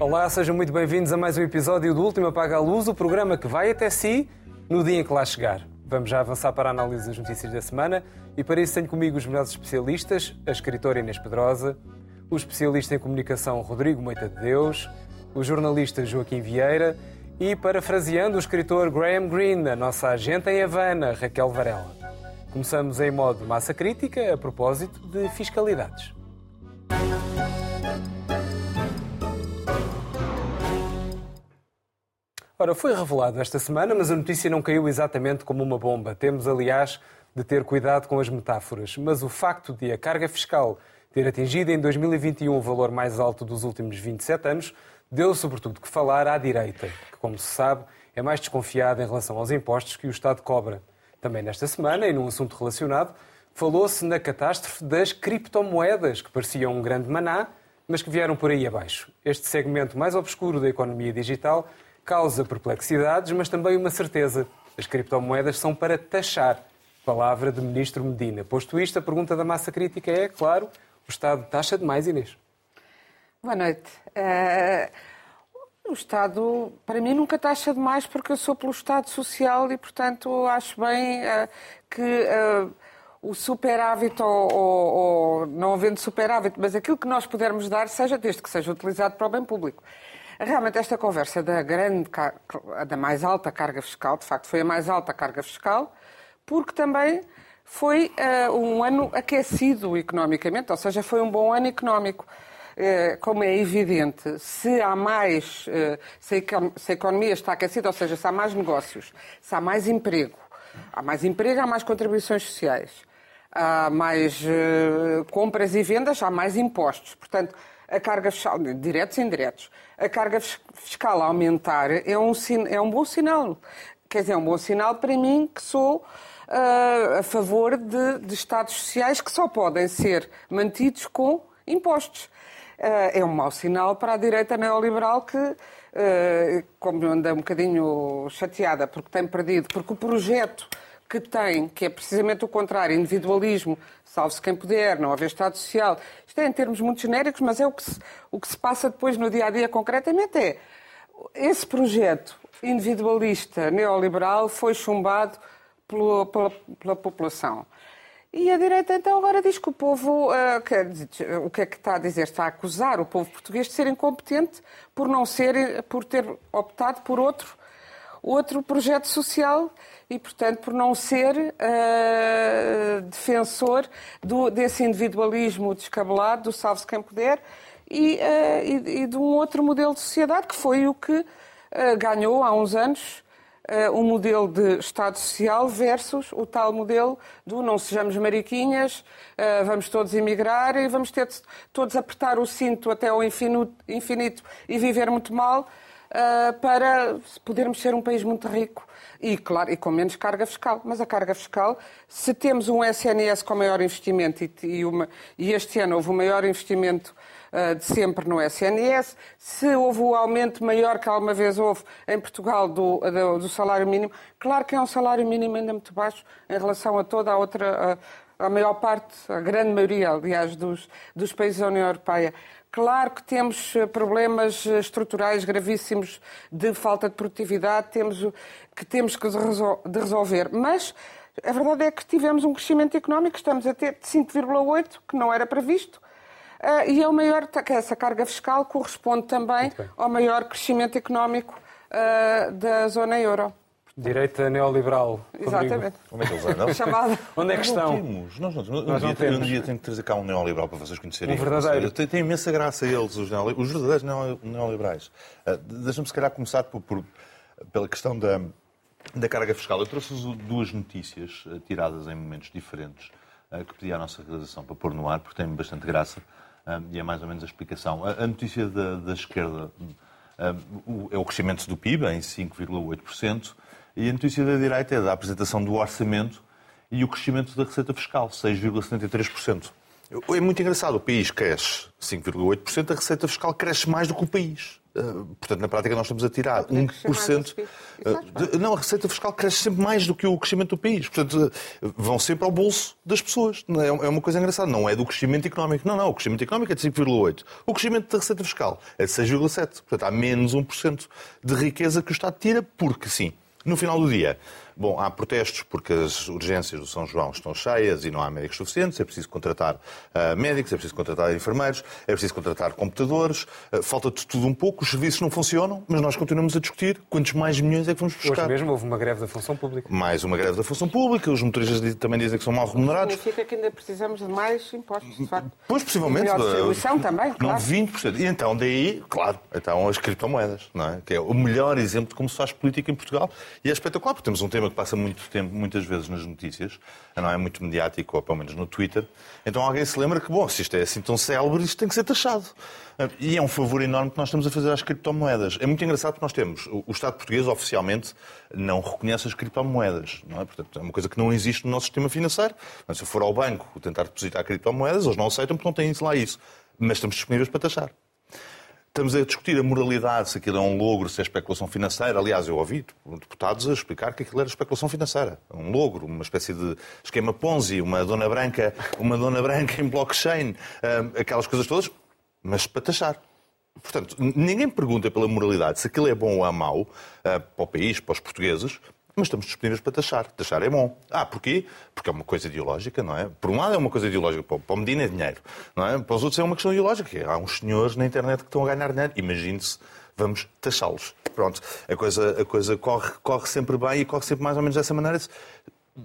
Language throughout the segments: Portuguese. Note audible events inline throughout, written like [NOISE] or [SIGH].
Olá, sejam muito bem-vindos a mais um episódio do Último Apaga a Luz, o programa que vai até si no dia em que lá chegar. Vamos já avançar para a análise das notícias da semana e para isso tenho comigo os melhores especialistas, a escritora Inês Pedrosa, o especialista em comunicação Rodrigo Moita de Deus, o jornalista Joaquim Vieira e, parafraseando o escritor Graham Greene, a nossa agente em Havana, Raquel Varela. Começamos em modo massa crítica a propósito de fiscalidades. Ora, foi revelado esta semana, mas a notícia não caiu exatamente como uma bomba. Temos, aliás, de ter cuidado com as metáforas. Mas o facto de a carga fiscal ter atingido em 2021 o valor mais alto dos últimos 27 anos deu sobretudo que falar à direita, que, como se sabe, é mais desconfiada em relação aos impostos que o Estado cobra. Também nesta semana, e num assunto relacionado, falou-se na catástrofe das criptomoedas, que pareciam um grande maná, mas que vieram por aí abaixo. Este segmento mais obscuro da economia digital causa perplexidades, mas também uma certeza. As criptomoedas são para taxar. Palavra de Ministro Medina. Posto isto, a pergunta da massa crítica é, claro, o Estado taxa demais, Inês? Boa noite. Uh, o Estado, para mim, nunca taxa demais porque eu sou pelo Estado Social e, portanto, acho bem uh, que uh, o superávit ou, ou, ou, não havendo superávit, mas aquilo que nós pudermos dar, seja desde que seja utilizado para o bem público. Realmente esta conversa da grande, da mais alta carga fiscal, de facto foi a mais alta carga fiscal, porque também foi uh, um ano aquecido economicamente, ou seja, foi um bom ano económico. Uh, como é evidente, se há mais, uh, se, a, a economia está aquecida, ou seja, se há mais negócios, se há mais emprego, há mais emprego, há mais contribuições sociais, há mais compras e vendas, há mais impostos. Portanto, a carga fiscal, diretos e indiretos, a carga fiscal aumentar é um, é um bom sinal. Quer dizer, é um bom sinal para mim que sou uh, a favor de, de Estados sociais que só podem ser mantidos com impostos. Uh, é um mau sinal para a direita neoliberal que, uh, como anda um bocadinho chateada porque tem perdido, porque o projeto que tem, que é precisamente o contrário, individualismo, salve-se quem puder, não haver Estado Social. Isto é em termos muito genéricos, mas é o que se, o que se passa depois no dia a dia concretamente é esse projeto individualista neoliberal foi chumbado pela, pela população. E a direita então agora diz que o povo, uh, o que é que está a dizer? Está a acusar o povo português de ser incompetente por não ser, por ter optado por outro, outro projeto social e, portanto, por não ser uh, defensor do, desse individualismo descabelado, do salve-se quem puder, e, uh, e, e, de um outro modelo de sociedade, que foi o que ganhou há uns anos um modelo de Estado Social versus o tal modelo do não sejamos mariquinhas, vamos todos emigrar e vamos ter todos apertar o cinto até ao infinito, infinito e viver muito mal para podermos ser um país muito rico e, claro, e com menos carga fiscal. Mas a carga fiscal, se temos um SNS com maior investimento e, e, uma, e este ano houve o maior investimento uh, de sempre no SNS, se houve o aumento maior que alguma vez houve em Portugal do, do, do, salário mínimo, claro que é um salário mínimo ainda muito baixo em relação a toda a outra. A, a maior parte, a grande maioria, aliás, dos, dos países da União Europeia. Claro que temos eh, problemas eh, estruturais gravíssimos de falta de produtividade, temos, que temos que de resolver, mas a verdade é que tivemos um crescimento económico, estamos a ter de 5,8, que não era previsto, eh, e é o maior, essa carga fiscal corresponde também ao maior crescimento económico da zona euro. Direita neoliberal. Exatamente. Como é que eles andam? [LAUGHS] Chamada. Onde é que estão? Temos. Nós não temos. Nós um, dia, temos. um dia tenho que trazer cá um neoliberal para vocês conhecerem. Um verdadeiro. Tem, tem imensa graça eles, os, os verdadeiros neoliberais. Uh, Deixa-me se calhar começar por, por, pela questão da, da carga fiscal. Eu trouxe-vos duas notícias uh, tiradas em momentos diferentes uh, que pedi à nossa realização para pôr no ar, porque tem bastante graça e é mais ou menos a explicação. A, notícia da, da esquerda é o crescimento do PIB em 5,8%. E a notícia da direita é da apresentação do orçamento e o crescimento da receita fiscal, 6,73%. É muito engraçado, o país cresce 5,8%, a receita fiscal cresce mais do que o país. Portanto, na prática, nós estamos a tirar 1%. Uh, não, a receita fiscal cresce sempre mais do que o crescimento do país. Portanto, vão sempre ao bolso das pessoas. É, é uma coisa engraçada. Não é do crescimento económico. Não, não. O crescimento económico é de 5,8%. O crescimento da receita fiscal é de 6,7%. Portanto, há menos 1% de riqueza que o Estado tira, porque sim. No final do dia, Bom, há protestos porque as urgências do São João estão cheias e não há médicos suficientes, é preciso contratar uh, médicos, é preciso contratar enfermeiros, é preciso contratar computadores, uh, falta de tudo um pouco, os serviços não funcionam, mas nós continuamos a discutir quantos mais milhões é que vamos buscar. Hoje mesmo houve uma greve da função pública. Mais uma greve da função pública, os motoristas também dizem que são mal remunerados. Significa que ainda precisamos de mais impostos, de facto. Pois, possivelmente. Melhor distribuição uh, também, claro. Não, 20%. E então, daí, claro, então as criptomoedas, não é? que é o melhor exemplo de como se faz política em Portugal e é espetacular, porque temos um tema que passa muito tempo muitas vezes nas notícias, não é muito mediático, ou pelo menos no Twitter, então alguém se lembra que, bom, se isto é assim tão célebre, isto tem que ser taxado. E é um favor enorme que nós estamos a fazer às criptomoedas. É muito engraçado porque nós temos, o Estado português oficialmente não reconhece as criptomoedas, não é? Portanto, é uma coisa que não existe no nosso sistema financeiro. se eu for ao banco tentar depositar criptomoedas, eles não aceitam porque não têm lá isso. Mas estamos disponíveis para taxar. Estamos a discutir a moralidade, se aquilo é um logro, se é especulação financeira. Aliás, eu ouvi deputados a explicar que aquilo era especulação financeira. Um logro, uma espécie de esquema Ponzi, uma dona branca, uma dona branca em blockchain, aquelas coisas todas, mas para taxar. Portanto, ninguém pergunta pela moralidade se aquilo é bom ou é mau ah, para o país, para os portugueses, mas estamos disponíveis para taxar. Taxar é bom. Ah, porquê? Porque é uma coisa ideológica, não é? Por um lado é uma coisa ideológica, para o Medina é dinheiro, não é? Para os outros é uma questão ideológica. Há uns senhores na internet que estão a ganhar dinheiro. Imagine-se, vamos taxá-los. Pronto, a coisa, a coisa corre, corre sempre bem e corre sempre mais ou menos dessa maneira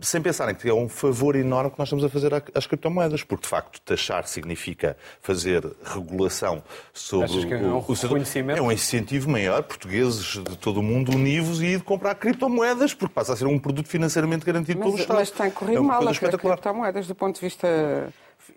sem pensarem que é um favor enorme que nós estamos a fazer às criptomoedas, porque de facto taxar significa fazer regulação sobre que é um o, o É um incentivo maior, portugueses de todo o mundo univos e de comprar criptomoedas, porque passa a ser um produto financeiramente garantido mas, pelo Estado. Mas tem corrido é mal as criptomoedas do ponto de vista.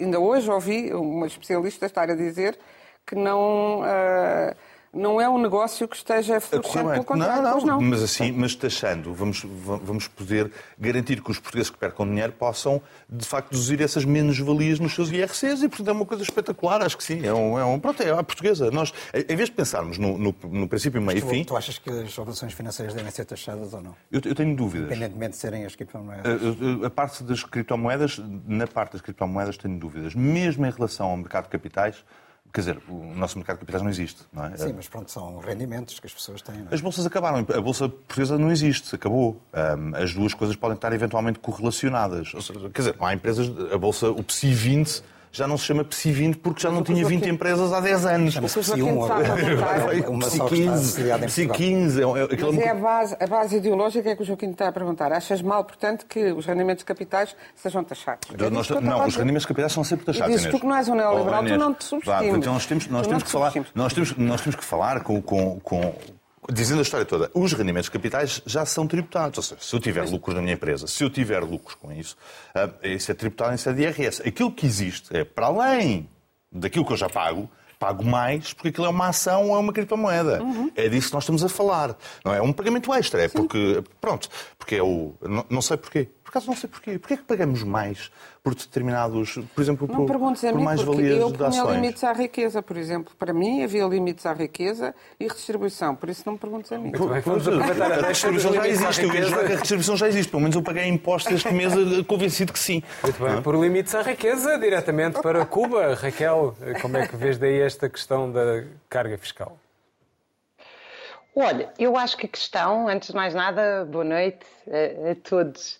Ainda hoje ouvi uma especialista estar a dizer que não. Uh não é um negócio que esteja florescendo, pelo contrário. Não, não, não, mas assim, mas taxando, vamos, vamos poder garantir que os portugueses que percam dinheiro possam, de facto, deduzir essas menos-valias nos seus IRCs e, portanto, é uma coisa espetacular, acho que sim. É um, é um pronto, é a portuguesa. Nós, em vez de pensarmos no, no, no princípio, meio e fim... Tu achas que as operações financeiras devem ser taxadas ou não? Eu, eu tenho dúvidas. Independentemente de serem as criptomoedas. A, a, a parte das criptomoedas, na parte das criptomoedas tenho dúvidas. Mesmo em relação ao mercado de capitais, Quer dizer, o nosso mercado de capitais não existe, não é? Sim, mas pronto, são rendimentos que as pessoas têm. É? As bolsas acabaram. A bolsa portuguesa não existe, acabou. as duas coisas podem estar eventualmente correlacionadas. Quer dizer, há empresas, a bolsa, o PSI 20 já não se chama PSI 20 porque já não tinha 20 empresas há 10 anos. Chama-se PSI 1 Uma PSI 15. PSI 15. É, Mas é a base, a base ideológica é que o Joaquim está a perguntar. Achas mal, portanto, que os rendimentos capitais sejam taxados? É nós, não, os rendimentos capitais são sempre taxados. Dizes tu que não és um neoliberal, oh, tu não te subestimes. Então nós temos, nós temos que falar, nós temos, nós temos que falar com, com, com dizendo a história toda, os rendimentos capitais já são tributados. Ou seja, se eu tiver lucros na minha empresa, se eu tiver lucros com isso, uh, isso é tributado em sede de IRS. Aquilo que existe é, para além daquilo que eu já pago, pago mais porque aquilo é uma ação ou é uma criptomoeda. Uhum. É disso que nós estamos a falar. Não é um pagamento extra, é Sim. porque, pronto, porque é o. Não, não sei porquê. Por acaso não sei porquê. Porquê é que pagamos mais por determinados, por exemplo, não por, por mais valias eu de ações? Eu limites à riqueza, por exemplo. Para mim havia limites à riqueza e redistribuição. Por isso não me perguntes a mim. Bem, vamos aproveitar a redistribuição já existe. A redistribuição já existe. Pelo menos eu paguei impostos este mês convencido que sim. Muito bem. Por limites à riqueza, diretamente para Cuba. Raquel, como é que vês daí esta questão da carga fiscal? Olha, eu acho que a questão, antes de mais nada, boa noite a, a todos.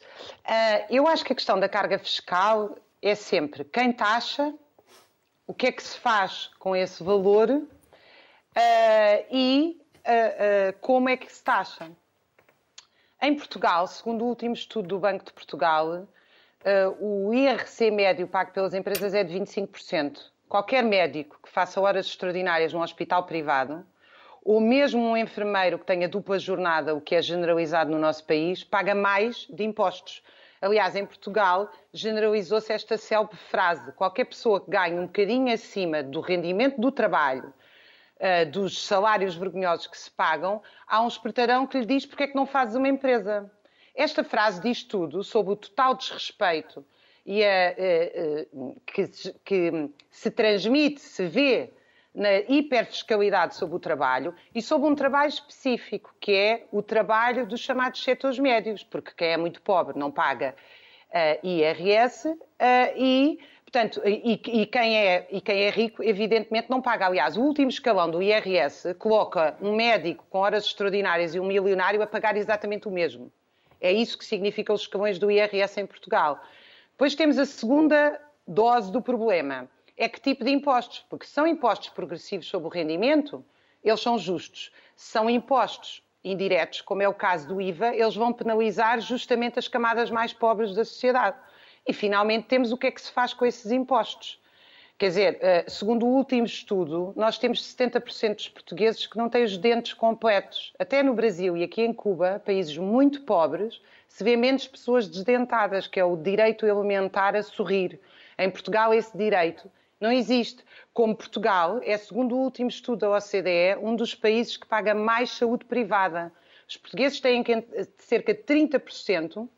Uh, eu acho que a questão da carga fiscal é sempre quem taxa, o que é que se faz com esse valor uh, e uh, como é que se taxa. Em Portugal, segundo o último estudo do Banco de Portugal, o IRC médio pago pelas empresas é de 25%. Qualquer médico que faça horas extraordinárias num hospital privado ou mesmo um enfermeiro que tenha dupla jornada, o que é generalizado no nosso país, paga mais de impostos. Aliás, em Portugal, generalizou-se esta célebre frase: qualquer pessoa que ganhe um bocadinho acima do rendimento do trabalho, uh, dos salários vergonhosos que se pagam, há um espertarão que lhe diz porque é que não fazes uma empresa. Esta frase diz tudo sobre o total desrespeito e a, uh, uh, que, que se transmite, se vê na hiperfiscalidade sobre o trabalho e sobre um trabalho específico, que é o trabalho dos chamados setores médios, porque quem é muito pobre não paga uh, IRS uh, e Portanto, e, e, quem é, e quem é rico, evidentemente, não paga. Aliás, o último escalão do IRS coloca um médico com horas extraordinárias e um milionário a pagar exatamente o mesmo. É isso que significa os escalões do IRS em Portugal. Depois temos a segunda dose do problema. É que tipo de impostos? Porque se são impostos progressivos sobre o rendimento, eles são justos. Se são impostos indiretos, como é o caso do IVA, eles vão penalizar justamente as camadas mais pobres da sociedade. E, finalmente, temos o que é que se faz com esses impostos. Quer dizer, eh, segundo o último estudo, nós temos 70% dos portugueses que não têm os dentes completos. Até no Brasil e aqui em Cuba, países muito pobres, se vê menos pessoas desdentadas, que é o direito elementar a sorrir. Em Portugal, esse direito não existe. Como Portugal é, segundo o último estudo da OCDE, um dos países que paga mais saúde privada. Os portugueses têm cerca de 30%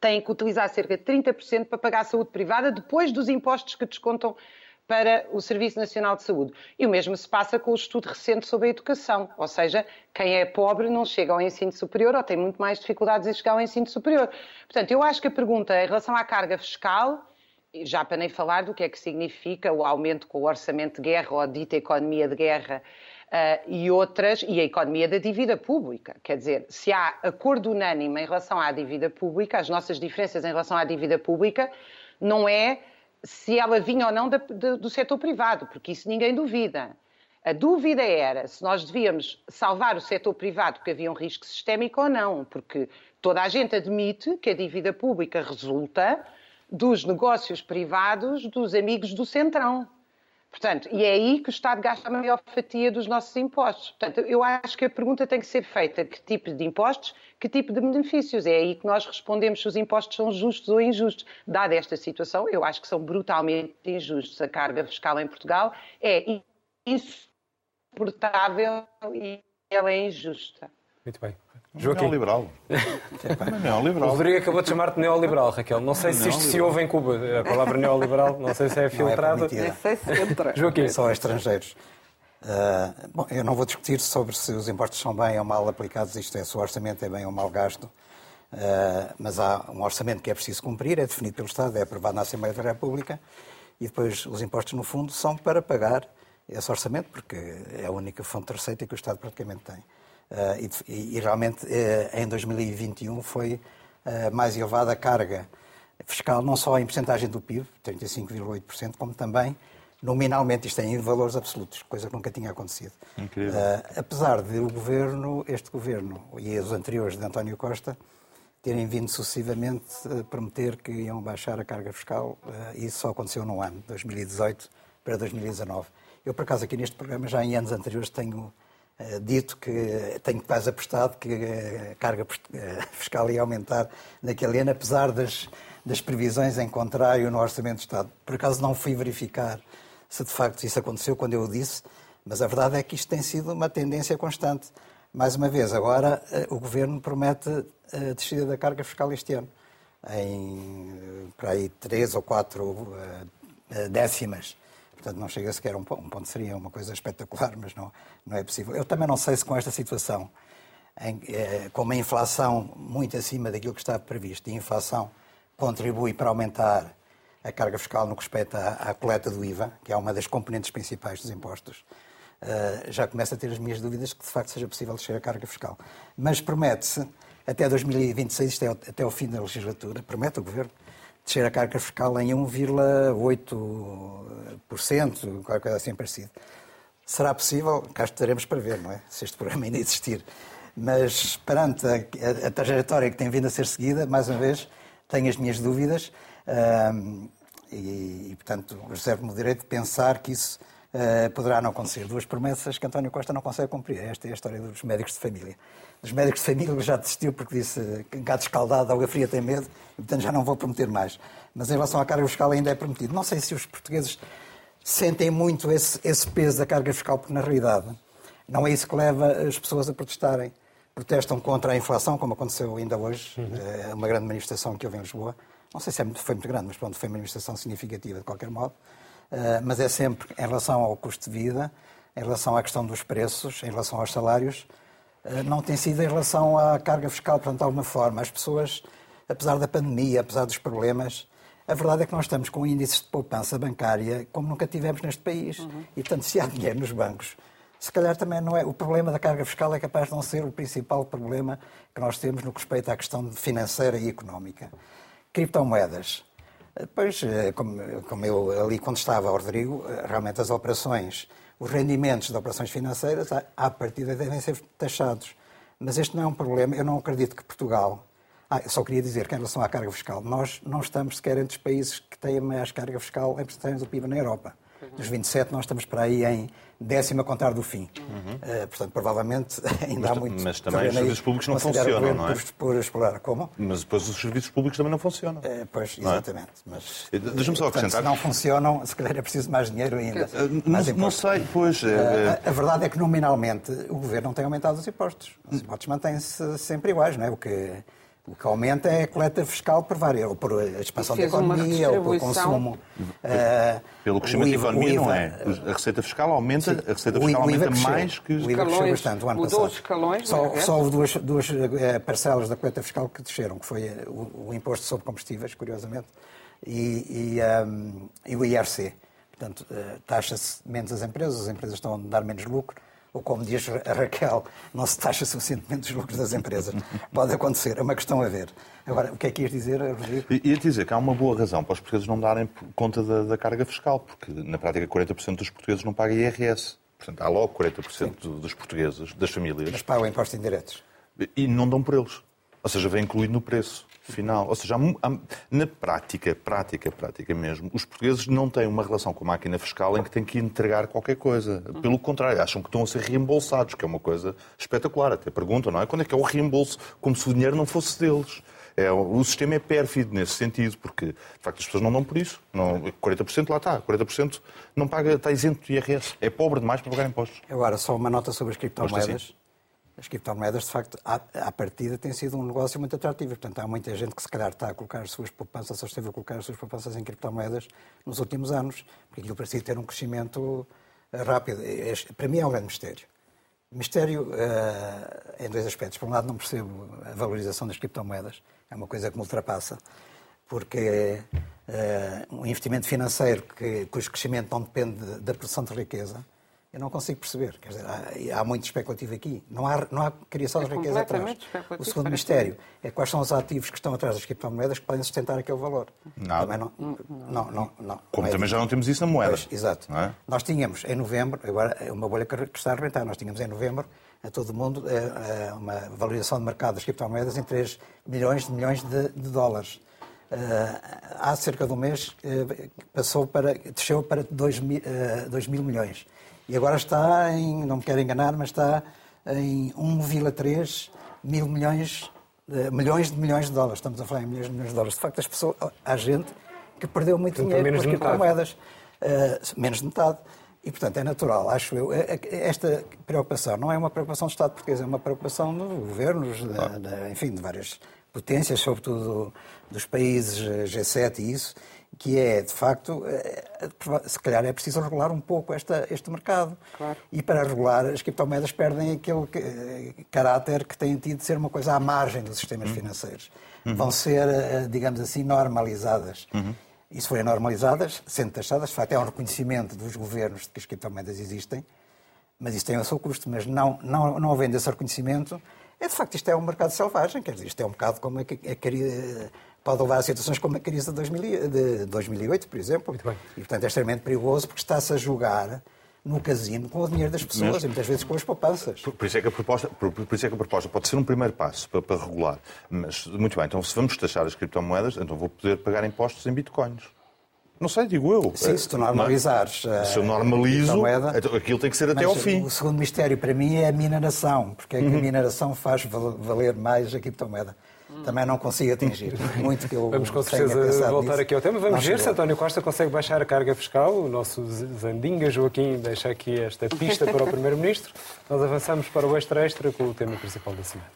têm que utilizar cerca de 30% para pagar saúde privada depois dos impostos que descontam para o Serviço Nacional de Saúde. E o mesmo se passa com o estudo recente sobre a educação, ou seja, quem é pobre não chega ao ensino superior ou tem muito mais dificuldades em chegar ao ensino superior. Portanto, eu acho que a pergunta em relação à carga fiscal, já para nem falar do que é que significa o aumento com o orçamento de guerra ou a dita economia de guerra uh, e outras, e a economia da dívida pública. Quer dizer, se há acordo unânime em relação à dívida pública, as nossas diferenças em relação à dívida pública, não é se ela vinha ou não da, do setor privado, porque isso ninguém duvida. A dúvida era se nós devíamos salvar o setor privado porque havia um risco sistémico ou não, porque toda a gente admite que a dívida pública resulta dos negócios privados dos amigos do Centrão. Portanto, e é aí que o Estado gasta a maior fatia dos nossos impostos. Portanto, eu acho que a pergunta tem que ser feita: que tipo de impostos, que tipo de benefícios? É aí que nós respondemos se os impostos são justos ou injustos. Dada esta situação, eu acho que são brutalmente injustos. A carga fiscal em Portugal é insuportável e ela é injusta. Muito bem. Joaquim. Neoliberal. [LAUGHS] neoliberal. O Rodrigo acabou de chamar-te neoliberal, Raquel. Não sei se isto se ouve em Cuba, a palavra neoliberal. Não sei se é filtrada. Não é sei se entra. Joaquim. Só estrangeiros. Uh, bom, eu não vou discutir sobre se os impostos são bem ou mal aplicados, isto é, se o orçamento é bem ou mal gasto, uh, mas há um orçamento que é preciso cumprir, é definido pelo Estado, é aprovado na Assembleia da República, e depois os impostos, no fundo, são para pagar esse orçamento, porque é a única fonte de receita que o Estado praticamente tem. Uh, e, e, realmente uh, em 2021 foi uh, mais elevada a carga fiscal, não só em percentagem do PIB, 35,8%, como também nominalmente, isto é, em valores absolutos, coisa que nunca tinha acontecido. Incrível. apesar de o governo, este governo e os anteriores de António Costa, terem vindo sucessivamente a prometer que iam baixar a carga fiscal, e isso só aconteceu no ano, 2018 para 2019. Eu, por acaso, aqui neste programa, já em anos anteriores, tenho eh, dito que tenho quase apostado que a carga eh, [LAUGHS] fiscal ia aumentar naquele ano, apesar das, das previsões em contrário no Orçamento do Estado. Por acaso não fui verificar se de facto isso aconteceu quando eu o disse, mas a verdade é que isto tem sido uma tendência constante. Mais uma vez, agora eh, o Governo promete a descida da carga fiscal este ano, em para aí três ou quatro décimas. Portanto, não chega sequer a um ponto. Um ponto seria uma coisa espetacular, mas não, não é possível. Eu também não sei se com esta situação, em, eh, com uma inflação muito acima daquilo que está previsto, e a inflação contribui para aumentar a carga fiscal no que respeita à, à coleta do IVA, que é uma das componentes principais dos impostos, uh, já começo a ter as minhas dúvidas que de facto seja possível descer a carga fiscal. Mas promete-se, até 2026, isto é até o fim da legislatura, promete o Governo, descer a carga fiscal em 1,8%, qualquer coisa assim parecida. Será possível? Cá estaremos para ver, não é? Se este programa ainda existir. Mas perante a, a, a trajetória que tem vindo a ser seguida, mais uma vez, tenho as minhas dúvidas e, e, portanto, reservo-me o direito de pensar que isso uh, poderá não acontecer. Duas promessas que António Costa não consegue cumprir. Esta é a história dos médicos de família dos médicos de família já desistiu porque disse que gato escaldado, água fria tem medo, e portanto já não vou prometer mais. Mas em relação à carga fiscal ainda é prometido. Não sei se os portugueses sentem muito esse, esse peso da carga fiscal, porque na realidade não é isso que leva as pessoas a protestarem. Protestam contra a inflação, como aconteceu ainda hoje, uhum. Eh, uma grande manifestação que houve em Lisboa. Não sei se é foi muito grande, mas pronto, foi uma manifestação significativa de qualquer modo. Uh, mas é sempre em relação ao custo de vida, em relação à questão dos preços, em relação aos salários, não tem sido em relação à carga fiscal, portanto, de alguma forma. As pessoas, apesar da pandemia, apesar dos problemas, a verdade é que nós estamos com índices de poupança bancária como nunca tivemos neste país. Uhum. E, portanto, se há dinheiro nos bancos, se calhar também não é. O problema da carga fiscal é capaz de não ser o principal problema que nós temos no que respeita à questão financeira e económica. Criptomoedas. Pois, eh, como, como eu ali quando estava ao Rodrigo, eh, realmente as operações, os rendimentos de operações financeiras, à partida devem ser taxados. Mas este não é um problema. Eu não acredito que Portugal ah, só queria dizer que em relação à carga fiscal, nós não estamos sequer entre os países que têm a maior carga fiscal em porcentagem do PIB na Europa. Dos 27, nós estamos para aí em décima a contar do fim. Uhum. Uh, portanto, provavelmente [LAUGHS] ainda mas, há muito. Mas também os serviços públicos não funcionam, não é? Por, por explorar. Como? Mas depois os serviços públicos também não funcionam. Uh, pois, é? exatamente. É? Mas, Deixa-me só acrescentar. Portanto, se não funcionam, se calhar é preciso mais dinheiro ainda. Uh, mais não, não, sei, pois. a, a, verdade é que, nominalmente, o governo não tem aumentado os impostos. Os impostos mantêm-se sempre iguais, não é? O que o que aumenta é a coleta fiscal por várias, ou por a expansão da economia, ou por consumo. Uh, Pelo crescimento da economia, IVA, não é? A receita fiscal aumenta, sim, a receita fiscal aumenta mais que... O IVA cresceu bastante o ano mudou passado. Os escalões, só, é? só houve duas, duas uh, parcelas da coleta fiscal que desceram, que foi eh, o, o imposto sobre combustíveis, curiosamente, e, e, um, e o IRC. Portanto, uh, taxa-se menos as empresas, as empresas estão a dar menos lucro, ou como diz a Raquel, não se taxa suficientemente os lucros das empresas. [LAUGHS] Pode acontecer, é uma questão a ver. Agora, o que é que ias dizer, Rodrigo? Ia dizer que há uma boa razão para os portugueses não darem conta da, da carga fiscal, porque na prática 40% dos portugueses não pagam IRS. Portanto, há logo 40% Sim. dos portugueses, das famílias. Mas pagam impostos indiretos. E não dão por eles. Ou seja, vem incluído no preço final. Ou seja, na prática, prática, prática mesmo, os portugueses não têm uma relação com a máquina fiscal em que têm que entregar qualquer coisa. Pelo contrário, acham que estão a ser reembolsados, que é uma coisa espetacular. Até perguntam, não é? Quando é que é o reembolso? Como se o dinheiro não fosse deles. É, o sistema é pérfido nesse sentido, porque de facto as pessoas não dão por isso. Não, 40% lá está, 40% não paga, está isento de IRS. É pobre demais para pagar impostos. Agora, só uma nota sobre as criptomoedas as criptomoedas, de facto, à, à partida, têm sido um negócio muito atrativo. Portanto, há muita gente que, se calhar, está a colocar as suas poupanças, ou esteve a colocar as suas poupanças em criptomoedas nos últimos anos, porque aquilo parecia ter um crescimento eh, rápido. Para mim é um grande mistério. Mistério uh, em dois aspectos. Por um lado, não percebo a valorização das criptomoedas, é uma coisa que me ultrapassa, porque uh, um investimento financeiro que, cujo crescimento não depende da produção de riqueza, eu não consigo perceber. Quer dizer, há, há muito especulativo aqui. Não há, não há criação é de riqueza atrás. O segundo mistério é quais são os ativos que estão atrás das criptomoedas que podem sustentar aquele valor. Nada. Também não, não, não, não, Como não é também já não temos isso na moeda. Pois, exato. É? Nós tínhamos em novembro, agora é uma bolha que está a arrebentar, nós tínhamos em novembro a todo mundo é, é, uma valorização de mercado das criptomoedas em 3 milhões de milhões de, de dólares. Uh, há cerca de um mês uh, passou para, desceu para 2 mil, uh, 2 mil milhões. E agora está em, não me quero enganar, mas está em 1,3 mil milhões, de, milhões de milhões de dólares. Estamos a falar em milhões de milhões de dólares. De facto, as pessoas, há gente que perdeu muito dinheiro menos com as criptomoedas. Uh, menos de metade. E, portanto, é natural, acho eu. É, é, esta preocupação não é uma preocupação do Estado português, é uma preocupação dos governos, enfim, de várias potências, sobretudo dos países G7 e isso, que é, de facto, eh, se calhar é preciso regular um pouco esta, este mercado. Claro. E para regular, as criptomoedas perdem aquele eh, caráter que têm tido de ser uma coisa à margem dos sistemas uhum. financeiros. Uhum. Vão ser, eh, digamos assim, normalizadas. Uhum. E se forem normalizadas, sendo taxadas, de facto, é um reconhecimento dos governos de que as criptomoedas existem, mas isso tem o seu custo. Mas não, não, não havendo esse reconhecimento, é de facto, isto é um mercado selvagem, quer dizer, isto é um bocado como a, a, pode levar a situações como a crise de, 2000, de 2008, por exemplo. Muito bem. E, portanto, é extremamente perigoso porque está-se a jogar no casino com o dinheiro das pessoas Mas, e muitas vezes com as poupanças. Por, por, isso é que a proposta, por, por, isso é que a proposta pode ser um primeiro passo para, para, regular. Mas, muito bem, então se vamos taxar as criptomoedas, então vou poder pagar impostos em bitcoins. Não sei, digo eu. Sim, se tu normalizares. Não, se eu normalizo, então aquilo tem que ser até ao fim. O segundo mistério para mim é a mineração, porque é que uhum. a mineração faz valer mais a criptomoeda também não consigo atingir. Muito que eu Vamos com certeza voltar nisso. aqui ao tema. Vamos ver se António Costa consegue baixar a carga fiscal. O nosso Zandinga Joaquim deixa aqui esta pista para o [LAUGHS] Primeiro-Ministro. Nós avançamos para o extra-extra com o tema principal da semana.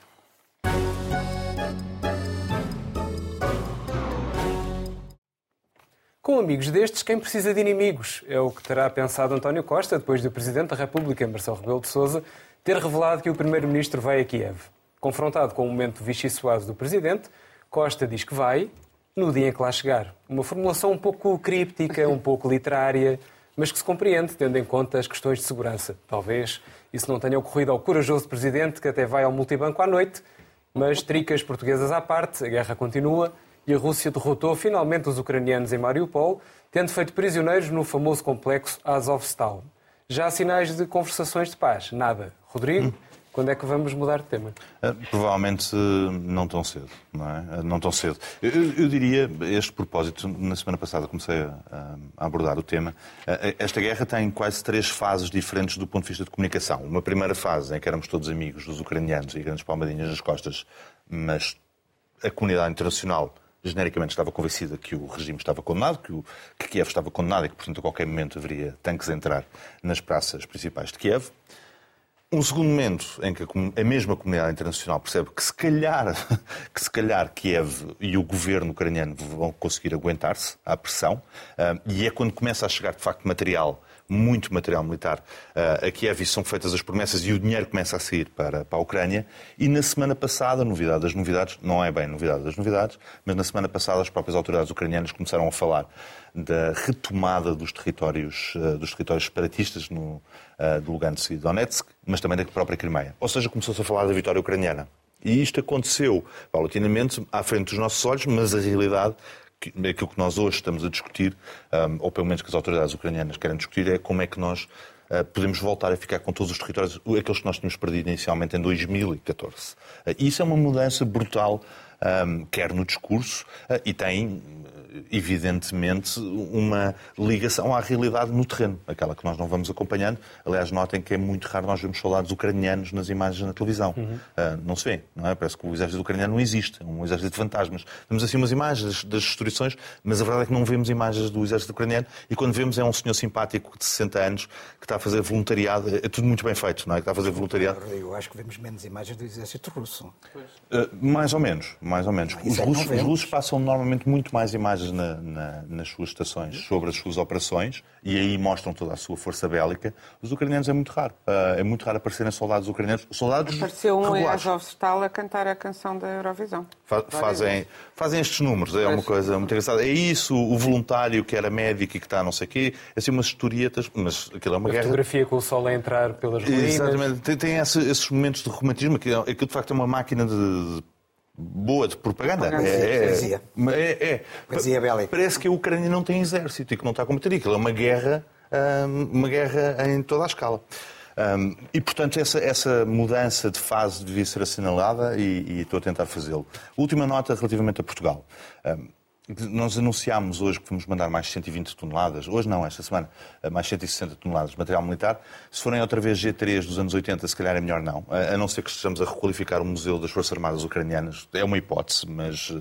Com amigos destes, quem precisa de inimigos? É o que terá pensado António Costa depois do Presidente da República, Marcelo Rebelo de Sousa, ter revelado que o Primeiro-Ministro vai a Kiev. Confrontado com o momento vichy-suado do Presidente, Costa diz que vai no dia em que lá chegar. Uma formulação um pouco críptica, um pouco literária, mas que se compreende, tendo em conta as questões de segurança. Talvez isso não tenha ocorrido ao corajoso Presidente, que até vai ao multibanco à noite, mas tricas portuguesas à parte, a guerra continua e a Rússia derrotou finalmente os ucranianos em Mariupol, tendo feito prisioneiros no famoso complexo Azovstal. Já há sinais de conversações de paz? Nada. Rodrigo, quando é que vamos mudar de tema? Uh, provavelmente uh, não tão cedo, não é? Uh, não tão cedo. Eu, eu, diria, este propósito, na semana passada comecei a, a abordar o tema. Esta guerra tem quase três fases diferentes do ponto de vista de comunicação. Uma primeira fase em que éramos todos amigos dos ucranianos e grandes palmadinhas nas costas, mas a comunidade internacional genericamente estava convencida que o regime estava condenado, que, o, que Kiev estava condenado e que, portanto, a qualquer momento haveria tanques a entrar nas praças principais de Kiev. Um segundo momento em que a mesma comunidade internacional percebe que se calhar, [LAUGHS] que se calhar Kiev e o governo ucraniano vão conseguir aguentar-se à pressão, ah, e é quando começa a chegar, de facto, material muito material militar uh, a Kiev e são feitas as promessas e o dinheiro começa a sair para, para a Ucrânia. E na semana passada, novidade das novidades, não é bem novidade das novidades, mas na semana passada as próprias autoridades ucranianas começaram a falar da retomada dos territórios, uh, dos territórios separatistas no, uh, do Lugansk e Donetsk, mas também da própria Crimeia. Ou seja, começou-se a falar da vitória ucraniana. E isto aconteceu paulatinamente à frente dos nossos olhos, mas a realidade aquilo que nós hoje estamos a discutir, ou pelo menos que as autoridades ucranianas querem discutir, é como é que nós ah, podemos voltar a ficar com todos os territórios, aqueles que nós tínhamos perdido inicialmente em 2014. Ah, isso é uma mudança brutal, quer no discurso, ah, e tem evidentemente, uma ligação à realidade no terreno, aquela que nós não vamos acompanhando. Aliás, notem que é muito raro nós vermos soldados ucranianos nas imagens na televisão. Uhum. Uh, não se vê, não é? Parece que o exército ucraniano não existe, é um exército de fantasmas. Vemos assim umas imagens das destruições, mas a verdade é que não vemos imagens do exército ucraniano e quando vemos é um senhor simpático de 60 anos que está a fazer voluntariado, é tudo muito bem feito, não é? Que está a fazer voluntariado. Eu acho que vemos menos imagens do exército russo. Uh, mais ou menos, mais ou menos. Os russos, os russos passam normalmente muito mais imagens na, na, nas suas estações sobre as suas operações e aí mostram toda a sua força bélica. Os ucranianos é muito raro. Uh, é muito raro aparecerem soldados ucranianos. Soldados Apareceu um regulares. em Azovstal a cantar a canção da Eurovisão. Fa fazem, fazem estes números, é uma coisa muito engraçada. É isso, o voluntário que era médico e que está não sei o quê, é assim umas historietas, mas aquilo é uma a guerra. fotografia com o sol a entrar pelas ruínas. Exatamente, tem, tem esses momentos de romantismo, que aquilo de facto é uma máquina de boa de propaganda. É, é, é, é. Parece que a Ucrânia não tem exército e que não está a combater aquilo. É uma guerra, uma guerra em toda a escala. E, portanto, essa, essa, mudança de fase devia ser assinalada e, e estou a tentar fazê-lo. Última nota relativamente a Portugal. Nós anunciámos hoje que vamos mandar mais 120 toneladas, hoje não, esta semana, mais 160 toneladas de material militar. Se forem outra vez G3 dos anos 80, se calhar é melhor não. A não ser que estejamos a requalificar o Museu das Forças Armadas Ucranianas. É uma hipótese, mas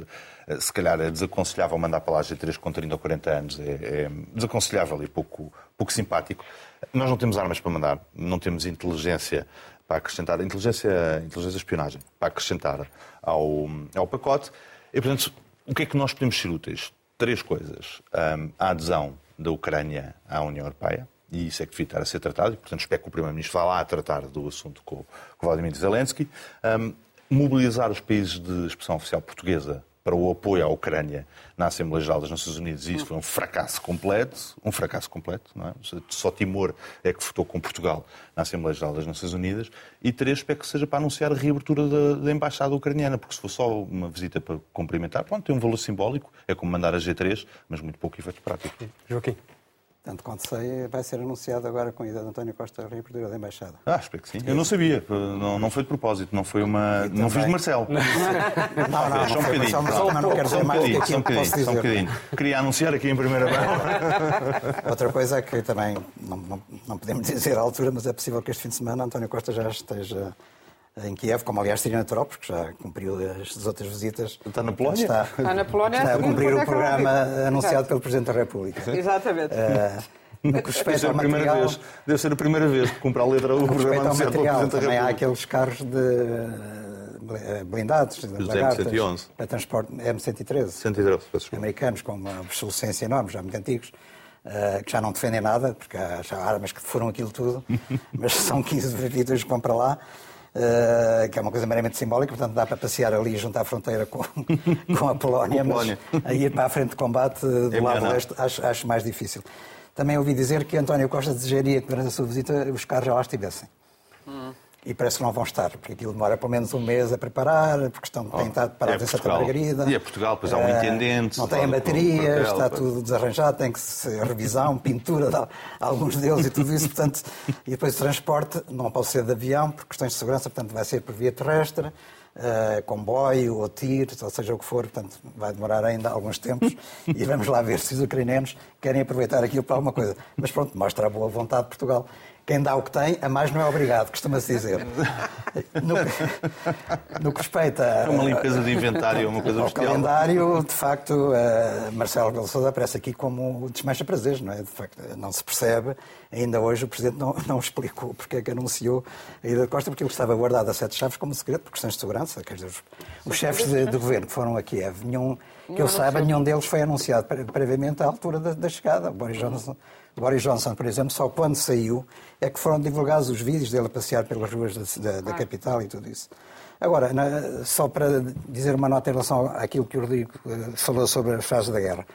eh, se calhar é desaconselhável mandar para lá G3 com 30 ou 40 anos. É, é desaconselhável e pouco, pouco simpático. Nós não temos armas para mandar, não temos inteligência para acrescentar, inteligência, inteligência espionagem, para acrescentar ao, ao pacote. E, portanto, o que é que nós podemos ser úteis? Três coisas. Um, a adesão da Ucrânia à União Europeia, e isso é que estar a ser tratado, e, portanto, espero que o Primeiro-Ministro vá lá a tratar do assunto com, com Vladimir Zelensky. Um, mobilizar os países de expressão oficial portuguesa para o apoio à Ucrânia na Assembleia Geral das Nações Unidas e isso foi um fracasso completo, um fracasso completo, não é? Só Timor é que votou com Portugal na Assembleia Geral das Nações Unidas e três, espero que seja para anunciar a reabertura da, da Embaixada Ucraniana, porque se for só uma visita para cumprimentar, pronto, tem um valor simbólico, é como mandar a G3, mas muito pouco efeito prático. Joaquim. Tanto quanto sei, vai ser anunciado agora com a ida de António Costa a reabertura da Embaixada. Ah, espero que sim. Eu não sabia. Não, não foi de propósito. Não foi uma... Não fiz de Marcelo. [LAUGHS] Não, não, só um bocadinho. Não quero dizer mais do que aquilo um posso dizer. Só um bocadinho. Queria anunciar aqui em primeira mão. [LAUGHS] Outra coisa é que também não, não, não podemos dizer à altura, mas é possível que este fim de semana António Costa já esteja em Kiev, como aliás seria natural, porque já cumpriu as outras visitas. Está na Polónia? Está, está na Polónia. Está a cumprir o programa anunciado pelo Presidente da República. Exatamente. Uh, no que respeita ao material... Vez, deve ser a primeira vez que cumpre a letra o programa anunciado pelo Presidente da República. Também há aqueles carros de blindados, Os lagartas, M111. para transporte M113, 113, peço desculpa. americanos com uma obsolescência enorme, já muito antigos, eh, que já não defendem nada, porque há já armas que foram aquilo tudo, [LAUGHS] mas são 15 vidas que vão para lá. Eh, que é uma coisa meramente simbólica, portanto dá para passear ali junto à fronteira com, [LAUGHS] com a Polónia, Polónia. mas a ir para a frente de combate eh, do É lado leste acho, acho mais difícil. Também ouvi dizer que António Costa desejaria que durante a sua visita os carros já lá estivessem. E parece que não vão estar, porque aquilo demora pelo menos um mês a preparar, porque estão, têm estado parados é em Santa. Margarida. E é Portugal, pois há um Eh, intendente, Não têm do- baterias, está tudo desarranjado, tem que se revisão, [LAUGHS] pintura de alguns deles e tudo isso, portanto, e depois o transporte não pode ser de avião, por questões de segurança, portanto vai ser por via terrestre, eh, comboio ou tiro, ou seja o que for, portanto vai demorar ainda alguns tempos [LAUGHS] e vamos lá ver se os ucranianos querem aproveitar aquilo para alguma coisa. Mas pronto, mostra a boa vontade de Portugal. Quem dá o que tem, a mais não é obrigado, costuma-se dizer. No, no que respeita É uma limpeza de inventário, é uma coisa bestial. calendário, de facto, eh, Marcelo Rebelo Sousa aparece aqui como desmancha prazeres, não é? De facto, não se percebe. Ainda hoje o Presidente não, não explicou porque é que anunciou a ida de Costa, porque ele estava guardado a sete chaves como segredo, por questões de segurança. Quer dizer, os, os chefes de, de governo que foram a Kiev, nenhum, que eu saiba, nenhum deles foi anunciado pre- previamente à altura da, da chegada. O Boris Johnson, Boris Johnson, por exemplo, só quando saiu é que foram divulgados os vídeos dele a passear pelas ruas da, da- da capital e tudo isso. Agora, na- só para dizer uma nota em relação àquilo que o Rodrigo eh, falou sobre as fases da guerra,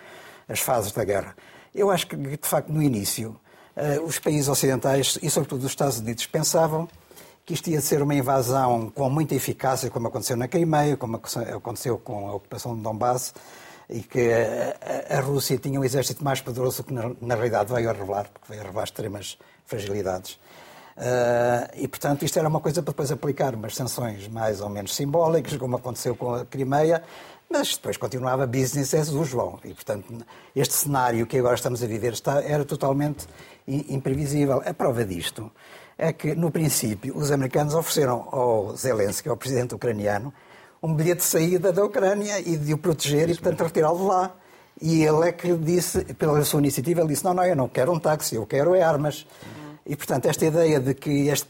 as fases da guerra. Eu acho que, de facto, no início, eh, os países ocidentais, e sobretudo os Estados Unidos, pensavam que isto ia ser uma invasão com muita eficácia, como aconteceu na Crimeia, como aconteceu com a ocupação de Donbass, e que a, Rússia tinha um exército mais poderoso que na, na realidade veio a revelar, porque veio a revelar extremas fragilidades. Ah, e, portanto, isto era uma coisa para depois aplicar umas sanções mais ou menos simbólicas, como aconteceu com a Crimeia, mas depois continuava business as usual. E, portanto, este cenário que agora estamos a viver está, era totalmente imprevisível. A prova disto é que, no princípio, os americanos ofereceram ao Zelensky, ao presidente ucraniano, um bilhete de saída da Ucrânia e de o proteger e, portanto, retirá-lo de lá. E ele é que disse, pela sua iniciativa, ele disse: Não, não, eu não quero um táxi, eu quero é armas. E, portanto, esta ideia de que este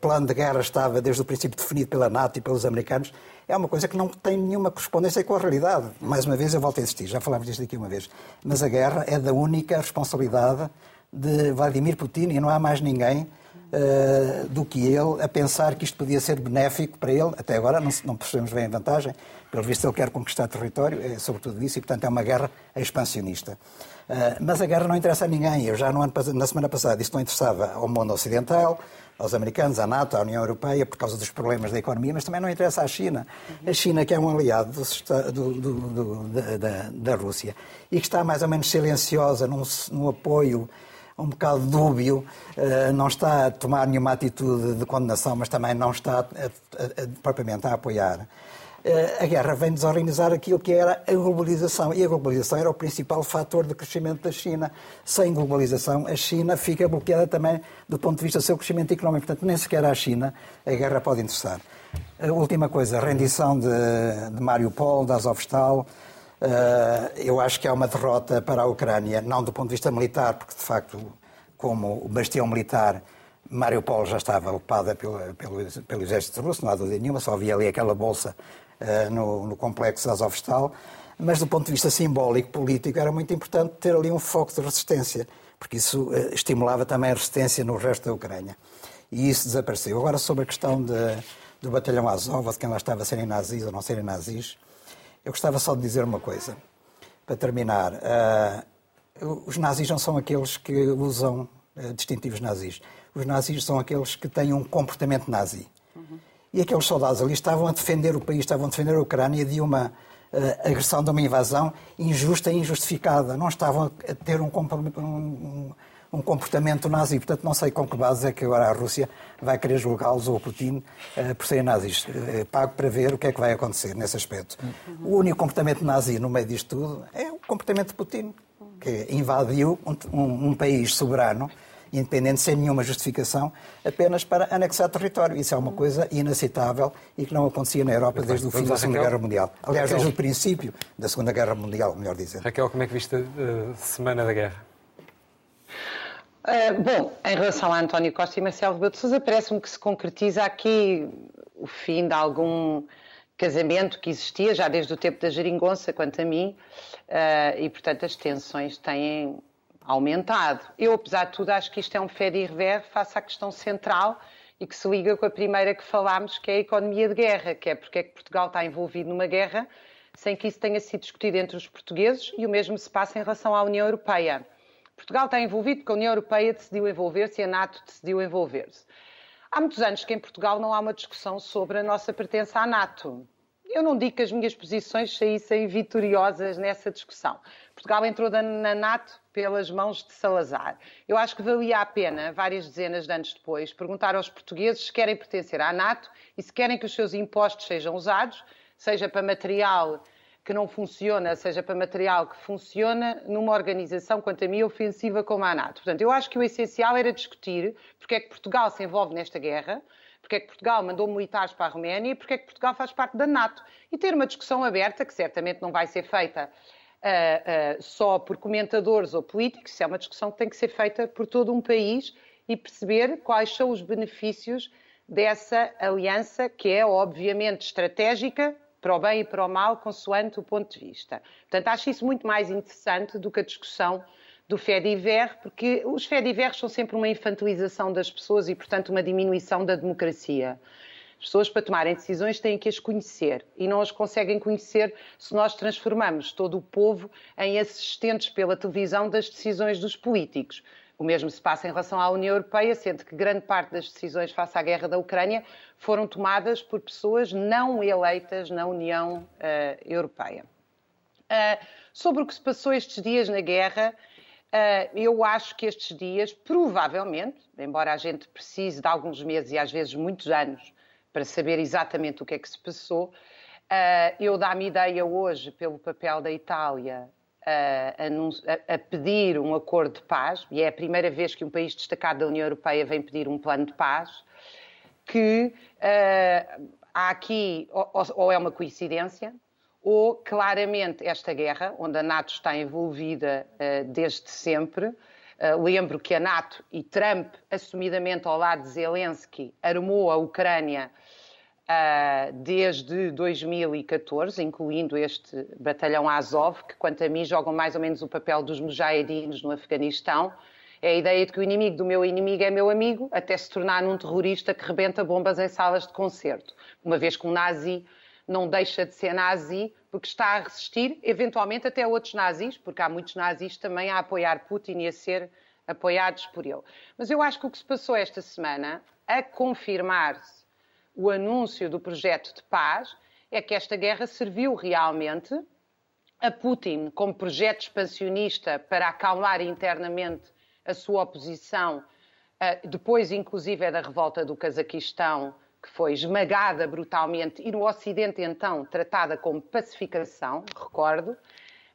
plano de guerra estava desde o princípio definido pela NATO e pelos americanos é uma coisa que não tem nenhuma correspondência com a realidade. Mais uma vez, eu volto a insistir, já falámos disto aqui uma vez, mas a guerra é da única responsabilidade de Vladimir Putin e não há mais ninguém eh, do que ele a pensar que isto podia ser benéfico para ele. Até agora não, não percebemos bem a vantagem. Pelo visto, ele quer conquistar território, é sobretudo isso, e portanto é uma guerra expansionista. Eh, mas a guerra não interessa a ninguém. Eu já no ano, na semana passada isto não interessava ao mundo ocidental, aos americanos, à NATO, à União Europeia, por causa dos problemas da economia, mas também não interessa à China. A China, que é um aliado do- do- do- da, da- Rússia e que está mais ou menos silenciosa num, num apoio um bocado dúbio, eh, não está a tomar nenhuma atitude de condenação, mas também não está a- a- a- propriamente a apoiar. Eh, A guerra vem desorganizar aquilo que era a globalização. E a globalização era o principal fator de crescimento da China. Sem globalização, a China fica bloqueada também do ponto de vista do seu crescimento económico. Portanto, nem sequer à China a guerra pode interessar. A última coisa, a rendição de, de Mariupol, de Azovstal. Eh, eu acho que é uma derrota para a Ucrânia, não do ponto de vista militar, porque de facto, como o bastião militar, Mariupol já estava ocupada pelo, pelo, pelo exército russo, não há dúvida nenhuma, só havia ali aquela bolsa eh, no, no complexo Azovstal. Mas do ponto de vista simbólico, político, era muito importante ter ali um foco de resistência, porque isso eh, estimulava também a resistência no resto da Ucrânia. E isso desapareceu. Agora, sobre a questão de, do batalhão Azov, de quem lá estava serem nazis ou não serem nazis, eu gostava só de dizer uma coisa, para terminar. Ah, os nazis não são aqueles que usam ah, distintivos nazis. Os nazis são aqueles que têm um comportamento nazi. E aqueles soldados ali estavam a defender o país, estavam a defender a Ucrânia de uma ah, agressão, de uma invasão injusta e injustificada. Não estavam a ter um, um- um- comportamento nazi. Portanto, não sei com que base é que agora a Rússia vai querer julgá-los ou Putin eh, por serem nazis. Eh, pago para ver o que é que vai acontecer nesse aspecto. O único comportamento nazi no meio disto tudo é o comportamento de Putin, que invadiu um, um- um país soberano, independente, sem nenhuma justificação, apenas para anexar território. Isso é uma coisa inaceitável e que não acontecia na Europa desde o fim da Segunda. Guerra Mundial. Aliás, Raquel. desde o princípio da Segunda Guerra Mundial, melhor dizer. Raquel, como é que viste a eh, Semana da Guerra? Uh, bom, em relação a António Costa e Marcelo Rebelo de Sousa, parece-me que se concretiza aqui o fim de algum casamento que existia já desde o tempo da geringonça, quanto a mim, uh, e portanto as tensões têm aumentado. Eu, apesar de tudo, acho que isto é um fé de rever face à questão central e que se liga com a primeira que falámos, que é a economia de guerra, que é porque é que Portugal está envolvido numa guerra sem que isso tenha sido discutido entre os portugueses e o mesmo se passa em relação à União Europeia. Portugal está envolvido porque a União Europeia decidiu envolver-se e a NATO decidiu envolver-se. Há muitos anos que em Portugal não há uma discussão sobre a nossa pertença à NATO. Eu não digo que as minhas posições saíssem vitoriosas nessa discussão. Portugal entrou na NATO pelas mãos de Salazar. Eu acho que valia a pena, várias dezenas de anos depois, perguntar aos portugueses se querem pertencer à NATO e se querem que os seus impostos sejam usados, seja para material que não funciona, seja para material que funciona, numa organização, quanto a mim, ofensiva como a NATO. Portanto, eu acho que o essencial era discutir porque é que Portugal se envolve nesta guerra, porque é que Portugal mandou militares para a Roménia e porque é que Portugal faz parte da NATO. E ter uma discussão aberta, que certamente não vai ser feita uh, uh, só por comentadores ou políticos, é uma discussão que tem que ser feita por todo um país e perceber quais são os benefícios dessa aliança que é, obviamente, estratégica para o bem e para o mal, consoante o ponto de vista. Portanto, acho isso muito mais interessante do que a discussão do FEDIVER, porque os FEDIVERs são sempre uma infantilização das pessoas e, portanto, uma diminuição da democracia. As pessoas, para tomarem decisões, têm que as conhecer e não as conseguem conhecer se nós transformamos todo o povo em assistentes pela televisão das decisões dos políticos. O mesmo se passa em relação à União Europeia, sendo que grande parte das decisões face à guerra da Ucrânia foram tomadas por pessoas não eleitas na União uh, Europeia. Uh, sobre o que se passou estes dias na guerra, uh, eu acho que estes dias, provavelmente, embora a gente precise de alguns meses e às vezes muitos anos para saber exatamente o que é que se passou. Eu dá-me ideia hoje, pelo papel da Itália, a, a, pedir um acordo de paz, e é a primeira vez que um país destacado da União Europeia vem pedir um plano de paz, que uh, há aqui, ou, ou é uma coincidência, ou claramente esta guerra, onde a NATO está envolvida uh, desde sempre. Uh, lembro que a NATO e Trump, assumidamente ao lado de Zelensky, armou a Ucrânia desde 2014, incluindo este batalhão Azov, que, quanto a mim, jogam mais ou menos o papel dos mujahedinos no Afeganistão. É a ideia de que o inimigo do meu inimigo é meu amigo, até se tornar num terrorista que rebenta bombas em salas de concerto. Uma vez que um nazi não deixa de ser nazi porque está a resistir, eventualmente, até outros nazis, porque há muitos nazis também a apoiar Putin e a ser apoiados por ele. Mas eu acho que o que se passou esta semana, a confirmar-se o anúncio do projeto de paz é que esta guerra serviu realmente a Putin como projeto expansionista para acalmar internamente a sua oposição, eh, depois, inclusive, é da revolta do Cazaquistão, que foi esmagada brutalmente e no Ocidente, então, tratada como pacificação, recordo,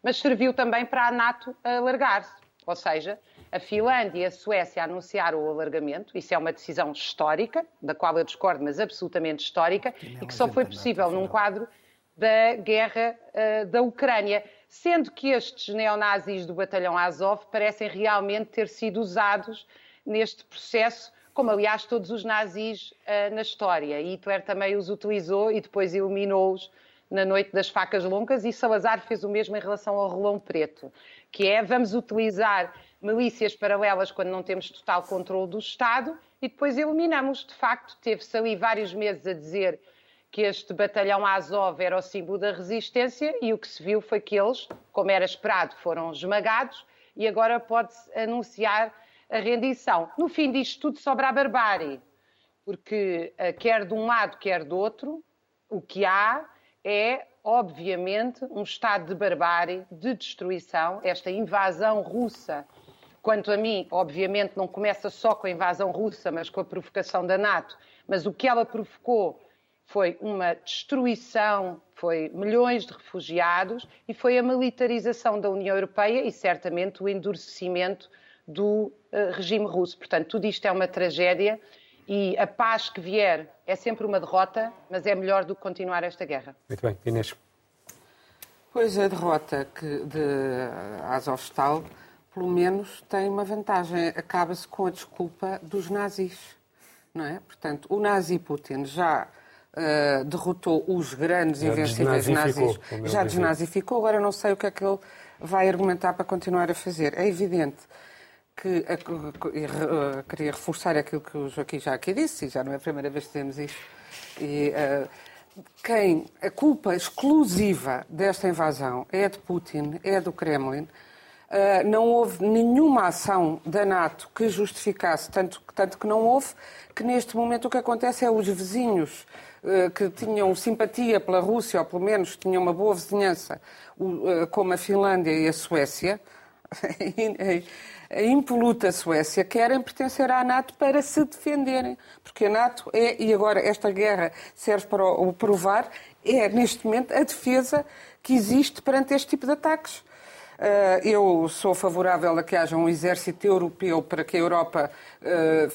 mas serviu também para a NATO alargar-se. Ou seja, a Finlândia e a Suécia anunciaram o alargamento, isso é uma decisão histórica, da qual eu discordo, mas absolutamente histórica, e que só foi possível num quadro da guerra uh, da Ucrânia, sendo que estes neonazis do batalhão Azov parecem realmente ter sido usados neste processo, como aliás todos os nazis uh, na história. E Hitler também os utilizou e depois eliminou-os na noite das facas longas e Salazar fez o mesmo em relação ao rolão preto, que é vamos utilizar milícias paralelas quando não temos total controle do Estado e depois eliminamos. De facto, teve-se ali vários meses a dizer que este batalhão Azov era o símbolo da resistência e o que se viu foi que eles, como era esperado, foram esmagados e agora pode-se anunciar a rendição. No fim disto tudo sobra a barbárie, porque eh, quer de um lado, quer do outro, o que há é, obviamente, um estado de barbárie, de destruição, esta invasão russa Quanto a mim, obviamente, não começa só com a invasão russa, mas com a provocação da NATO. Mas o que ela provocou foi uma destruição, foi milhões de refugiados e foi a militarização da União Europeia e certamente o endurecimento do uh, regime russo. Portanto, tudo isto é uma tragédia e a paz que vier é sempre uma derrota, mas é melhor do que continuar esta guerra. Muito bem, Inês. Pois a derrota que de Azovstal pelo menos tem uma vantagem. Acaba-se com a desculpa dos nazis. Não é? Portanto, o nazi Putin já uh, derrotou os grandes Já invencíveis nazis, já desnazificou, agora não sei o que é que ele vai argumentar para continuar a fazer. É evidente que e eh, queria reforçar aquilo que o Joaquim já aqui disse, e já não é a primeira vez que dizemos isto. E, eh, quem a culpa exclusiva desta invasão é de Putin, é do Kremlin. Eh, não houve nenhuma ação da NATO que justificasse, tanto, tanto que não houve, que neste momento o que acontece é os vizinhos eh, que tinham simpatia pela Rússia, ou pelo menos tinham uma boa vizinhança, eh, como a Finlândia e a Suécia, [LAUGHS] a impoluta Suécia querem pertencer à NATO para se defenderem. Porque a NATO é, e agora esta guerra serve para o provar, é neste momento a defesa que existe perante este tipo de ataques. Ah, eu sou favorável a que haja um exército europeu para que a Europa. ah,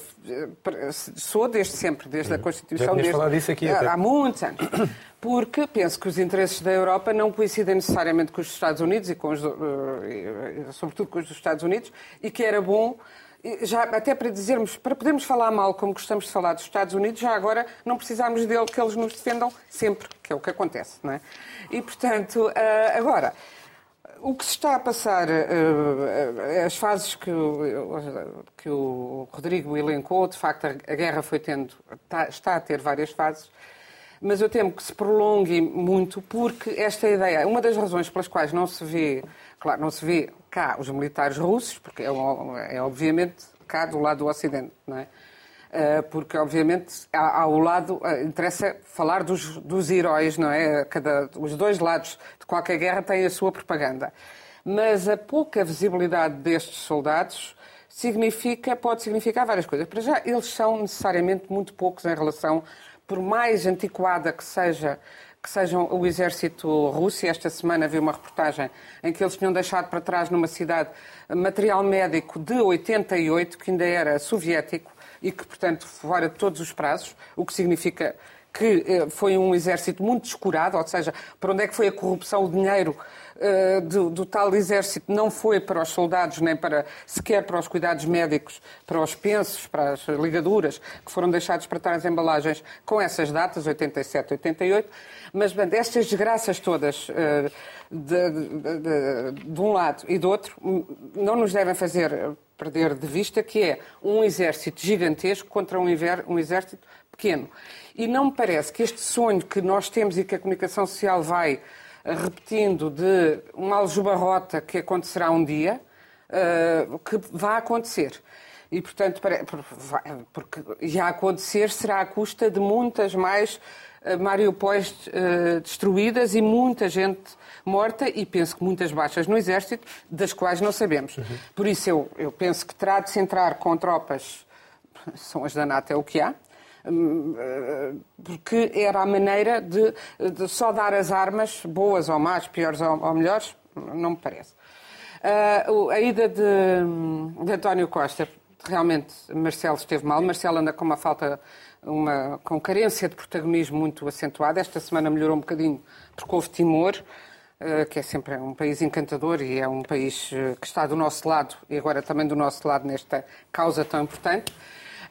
para- sou desde sempre, desde a Constituição. tinhas desde- disso aqui há- até. há muitos anos. [COUGHS] Porque penso que os interesses da Europa não coincidem necessariamente com os dos Estados Unidos e com os, do- eh, eh, sobretudo com os dos Estados Unidos, e que era bom, eh, já até para dizermos, para podermos falar mal como gostamos de falar dos Estados Unidos, já agora não precisamos dele que eles nos defendam sempre, que é o que acontece, não é? E portanto, eh, agora. O que se está a passar, eh, eh, as fases que o, que o Rodrigo elencou, de facto a guerra foi tendo, está, está a ter várias fases, mas eu temo que se prolongue muito porque esta ideia, uma das razões pelas quais não se vê, claro, não se vê cá os militares russos, porque é, é obviamente cá do lado do Ocidente, não é? Uh, porque obviamente ao lado uh, interessa falar dos, dos heróis, não é? Cada, os dois lados de qualquer guerra têm a sua propaganda. Mas a pouca visibilidade destes soldados significa, pode significar várias coisas. Para já, eles são necessariamente muito poucos em relação, por mais antiquada que seja que sejam o exército russo. Esta semana vi uma reportagem em que eles tinham deixado para trás numa cidade material médico de 88, que ainda era soviético e que, portanto, fora todos os prazos, o que significa que eh, foi um exército muito descurado, ou seja, para onde é que foi a corrupção, o dinheiro eh, do, do tal exército não foi para os soldados, nem para sequer para os cuidados médicos, para os pensos, para as ligaduras, que foram deixados para trás embalagens com essas datas, 87, 88. Mas, bem, estas desgraças todas, eh, de, de- de- de um lado e do outro, hum, não nos devem fazer perder de vista que é um exército gigantesco contra um, um exército pequeno. E não me parece que este sonho que nós temos e que a comunicação social vai eh, repetindo de uma aljubarrota que acontecerá um dia, eh, que vai acontecer. E, portanto, vai- porque já acontecer será à custa de muitas mais eh, Mariupóis eh, destruídas e muita gente morta e penso que muitas baixas no Exército, das quais não sabemos. Por isso eu, eu penso que terá de se entrar com tropas, são as da NATO, é o que há, hum, eh, porque era a maneira de, de só dar as armas, boas ou más, piores ou, ou melhores, não me parece. O- a ida de, de António Costa, realmente, Marcelo esteve mal. Marcelo anda com uma falta, uma, com carência de protagonismo muito acentuada. Esta semana melhorou um bocadinho porque houve Timor, que é sempre um país encantador e é um país ah, que está do nosso lado e agora também do nosso lado nesta causa tão importante.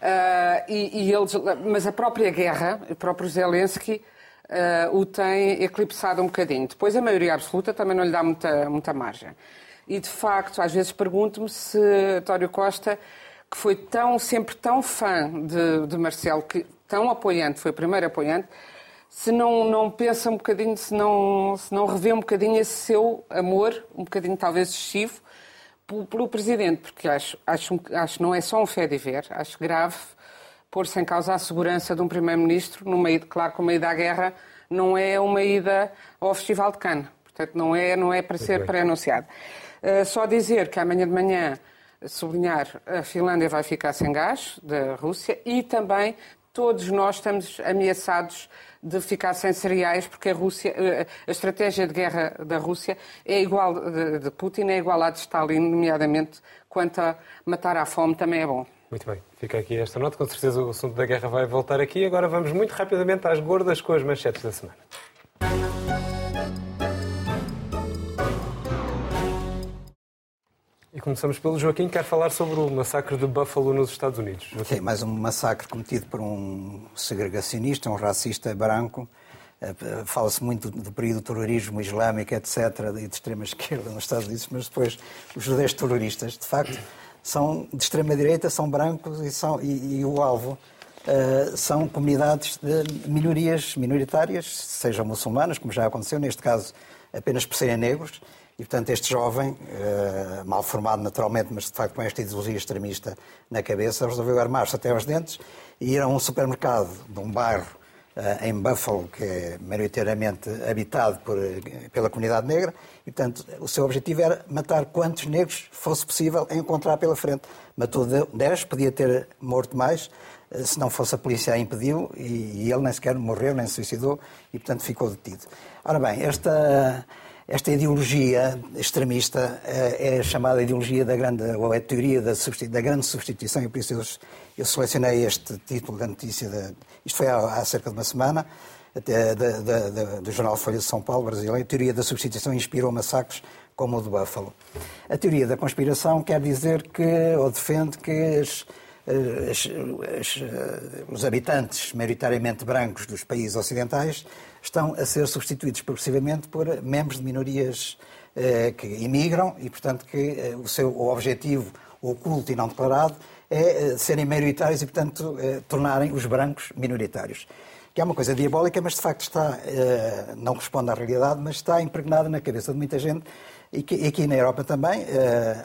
Ah, e, e eles, mas a própria guerra, o próprio Zelensky, ah, o tem eclipsado um bocadinho. Depois, a maioria absoluta também não lhe dá muita, muita margem. E, de facto, às vezes pergunto-me se António Costa, que foi tão, sempre tão fã de, de Marcelo, que, tão apoiante, foi o primeiro apoiante, se não, não pensa um bocadinho, se não, se não revê um bocadinho esse seu amor, um bocadinho talvez excessivo, pelo, Presidente, porque acho, acho, acho que não é só um fé de ver, acho grave pôr-se em causa a segurança de um Primeiro-Ministro numa ida, claro que uma ida à guerra não é uma ida ao Festival de Cannes, portanto não é, não é para ser bem. pré-anunciado. Uh, só dizer que amanhã de manhã, sublinhar, a Finlândia vai ficar sem gás da Rússia e também todos nós estamos ameaçados de ficar sem cereais, porque a Rússia, eh, a estratégia de guerra da Rússia é igual, de, Putin, é igual à de Stalin, nomeadamente quanto a matar à fome também é bom. Muito bem, fica aqui esta nota. Com certeza o assunto da guerra vai voltar aqui. Agora vamos muito rapidamente às gordas com as manchetes da semana. E começamos pelo Joaquim, que quer falar sobre o massacre de Buffalo nos Estados Unidos. Joaquim. Sim, mais um massacre cometido por um segregacionista, um racista branco. Eh, fala-se muito do período do terrorismo islâmico, etc., e de extrema esquerda nos Estados Unidos, mas depois os judeus terroristas, de facto, são de extrema direita, são brancos e, são, e, e o alvo uh, são comunidades de minorias minoritárias, sejam muçulmanas, como já aconteceu, neste caso apenas por serem negros, e, portanto, este jovem, uh, mal formado naturalmente, mas de facto com esta ideologia extremista na cabeça, resolveu armar-se até aos dentes e ir a um supermercado de um bairro uh, em Buffalo, que é maioritariamente habitado por, pela comunidade negra, e, portanto, o seu objetivo era matar quantos negros fosse possível encontrar pela frente. Matou 10, podia ter morto mais, se não fosse a polícia a impediu, e, e ele nem sequer morreu, nem se suicidou, e, portanto, ficou detido. Ora bem, esta esta ideologia extremista eh, é chamada ideologia da grande, ou é a teoria da, da grande substituição, e por isso eu, eu, selecionei este título da notícia, de, isto foi há, há, cerca de uma semana, do jornal Folha de São Paulo, brasileiro, a teoria da substituição inspirou massacres como o de Buffalo. A teoria da conspiração quer dizer que, ou defende que as, as, as, os habitantes, maioritariamente brancos dos países ocidentais, estão a ser substituídos progressivamente por membros de minorias eh, que imigram e, portanto, que eh, o seu objetivo oculto e não declarado é eh, serem maioritários e, portanto, tornarem os brancos minoritários. Que é uma coisa diabólica, mas de facto está, não responde à realidade, mas está impregnada na cabeça de muita gente e, que, aqui na Europa também.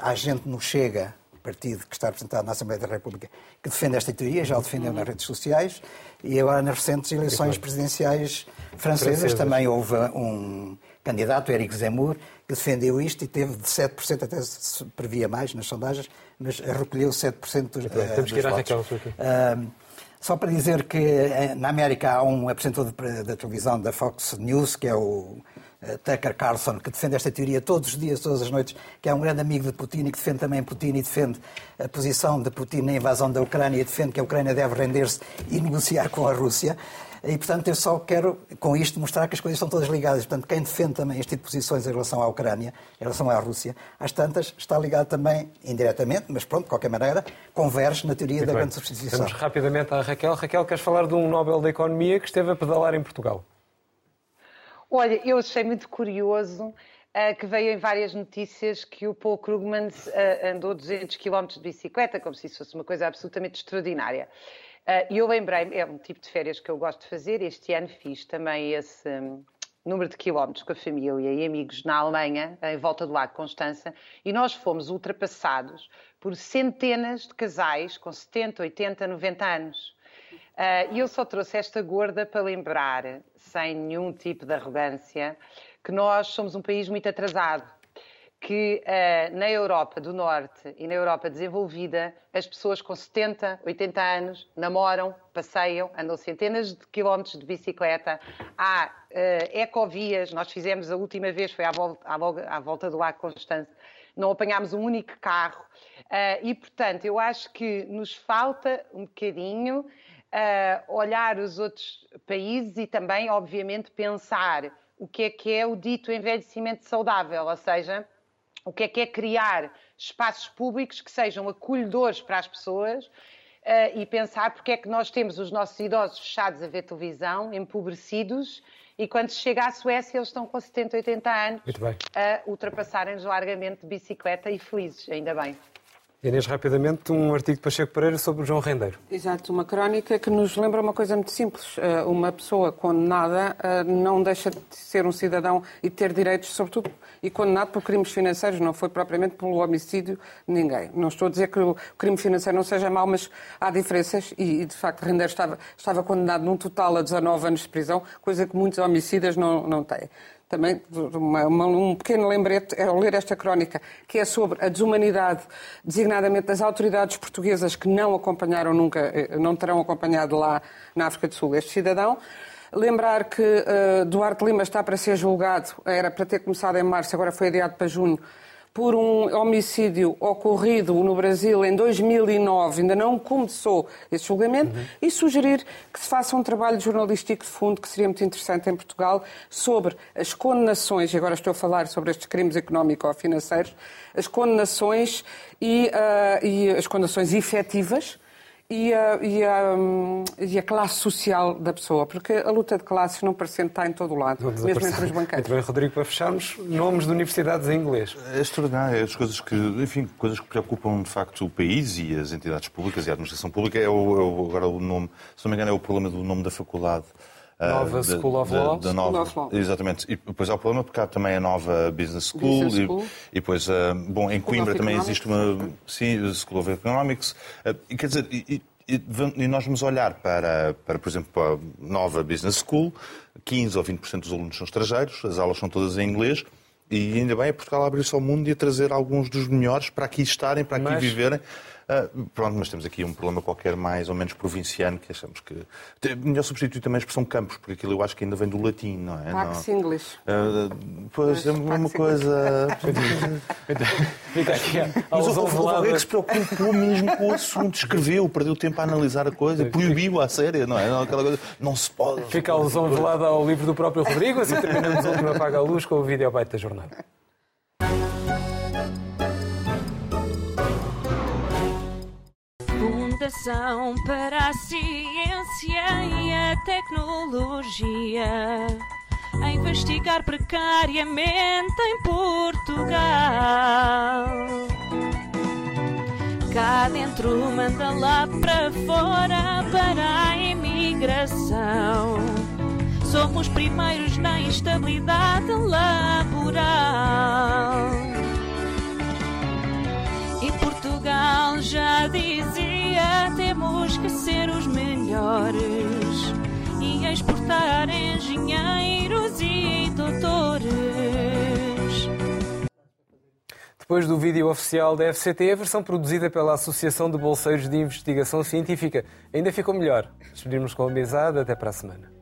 Há gente no Chega, partido que está representado na Assembleia da República, que defende esta teoria, já o defendeu nas redes sociais, e agora nas recentes eleições presidenciais francesas, também houve um candidato, Eric Zemmour, que defendeu isto e teve de 7%, até se previa mais nas sondagens, mas recolheu 7% dos, então, Temos que ir à Raquel, uh, Só para dizer que eh, na América há um apresentador da televisão da Fox News, que é o Tucker Carlson, que defende esta teoria todos os dias, todas as noites, que é um grande amigo de Putin e que defende também Putin e defende a posição de Putin na invasão da Ucrânia e defende que a Ucrânia deve render-se e negociar com a Rússia. E, portanto, eu só quero, com isto, mostrar que as coisas estão todas ligadas. Portanto, quem defende também este tipo de posições em relação à Ucrânia, em relação à Rússia, às tantas, está ligado também, indiretamente, mas pronto, de qualquer maneira, converge na teoria Muito da bem. grande substituição. Vamos rapidamente à Raquel. Raquel, queres falar de um Nobel da Economia que esteve a pedalar em Portugal? Olha, eu achei muito curioso uh, que veio em várias notícias que o Paul Krugman uh, andou 200 km de bicicleta, como se isso fosse uma coisa absolutamente extraordinária. Uh, e eu lembrei-me, é um tipo de férias que eu gosto de fazer, este ano fiz também esse um, número de quilómetros com a família e amigos na Alemanha, em volta do Lago Constança, e nós fomos ultrapassados por centenas de casais com 70, 80, 90 anos. Uh, e eu só trouxe esta gorda para lembrar, sem nenhum tipo de arrogância, que nós somos um país muito atrasado. Que uh, na Europa do Norte e na Europa desenvolvida, as pessoas com 70, 80 anos namoram, passeiam, andam centenas de quilómetros de bicicleta. Há uh, ecovias, nós fizemos a última vez, foi à volta, à volta, à volta do Lago Constância, não apanhámos um único carro. Uh, e, portanto, eu acho que nos falta um bocadinho uh, olhar os outros países e também, obviamente, pensar o que é que é o dito envelhecimento saudável, ou seja, o que é que é criar espaços públicos que sejam acolhedores para as pessoas uh, e pensar porque é que nós temos os nossos idosos fechados a ver televisão, empobrecidos, e quando chega à Suécia eles estão com 70, 80 anos a ultrapassarem-nos largamente de bicicleta e felizes, ainda bem. Inês, rapidamente, um artigo de Pacheco Pereira sobre o João Rendeiro. Exato, uma crónica que nos lembra uma coisa muito simples. Eh, uma pessoa condenada eh, não deixa de ser um cidadão e ter direitos, sobretudo, e condenado por crimes financeiros, não foi propriamente pelo homicídio de ninguém. Não estou a dizer que o crime financeiro não seja mau, mas há diferenças e, de facto, Rendeiro estava, estava condenado num total a 19 anos de prisão, coisa que muitos homicidas não, não têm também uma, uma, um pequeno lembrete ao ler esta crónica, que é sobre a desumanidade, designadamente das autoridades portuguesas que não acompanharam nunca, eh, não terão acompanhado lá na África do Sul este cidadão. Lembrar que uh, Duarte Lima está para ser julgado, era para ter começado em março, agora foi adiado para junho, por um homicídio ocorrido no Brasil em 2009, ainda não começou esse julgamento, uhum. e sugerir que se faça um trabalho jornalístico de fundo que seria muito interessante em Portugal sobre as condenações, e agora estou a falar sobre estes crimes económico-financeiros, as condenações e, uh, e as condenações efetivas e a, e, a, e a, classe social da pessoa, porque a luta de classes não parece estar em todo o lado, mesmo entre os banqueiros. Muito bem, Rodrigo, para fecharmos, nomes de universidades em inglês. É extraordinário, as coisas que, enfim, coisas que preocupam de facto o país e as entidades públicas e a administração pública, é o, é o agora o nome, se não me engano, é o problema do nome da faculdade. Nova uh, School of Law. Da, nova, of Law. Exatamente. E depois há o problema porque há também a nova Business School. Business School. E, e depois, uh, bom, em Coimbra também existe uma sim, School of Economics. Uh, e quer dizer, e, e, nós vamos olhar para, para, por exemplo, para a nova Business School, 15 ou 20% dos alunos são estrangeiros, as aulas são todas em inglês, e ainda bem é Portugal abrir-se ao mundo e a trazer alguns dos melhores para aqui estarem, para aqui Mas... viverem. Uh, pronto, mas temos aqui um problema qualquer mais ou menos provinciano que achamos que. Melhor substituir também a expressão campos, porque aquilo eu acho que ainda vem do latim, não é? Pax English. Uh, pois, é uma coisa. Fica aqui. Mas o Valreiro se preocupou mesmo com o assunto, escreveu, perdeu tempo a analisar a coisa, proibiu a séria, não é? Aquela coisa, não se pode. Fica a alusão velada ao livro do próprio Rodrigo, assim terminamos o último Apaga a Luz com o vídeo ao da jornada. Para a Ciência e a Tecnologia a investigar precariamente em Portugal. Cá dentro manda lá para fora para a imigração. Somos primeiros na instabilidade laboral. E Portugal já dizia: temos que ser os melhores e exportar engenheiros e doutores. Depois do vídeo oficial da FCT, a versão produzida pela Associação de Bolseiros de Investigação Científica ainda ficou melhor. Despedimos com a amizade. Até para a semana.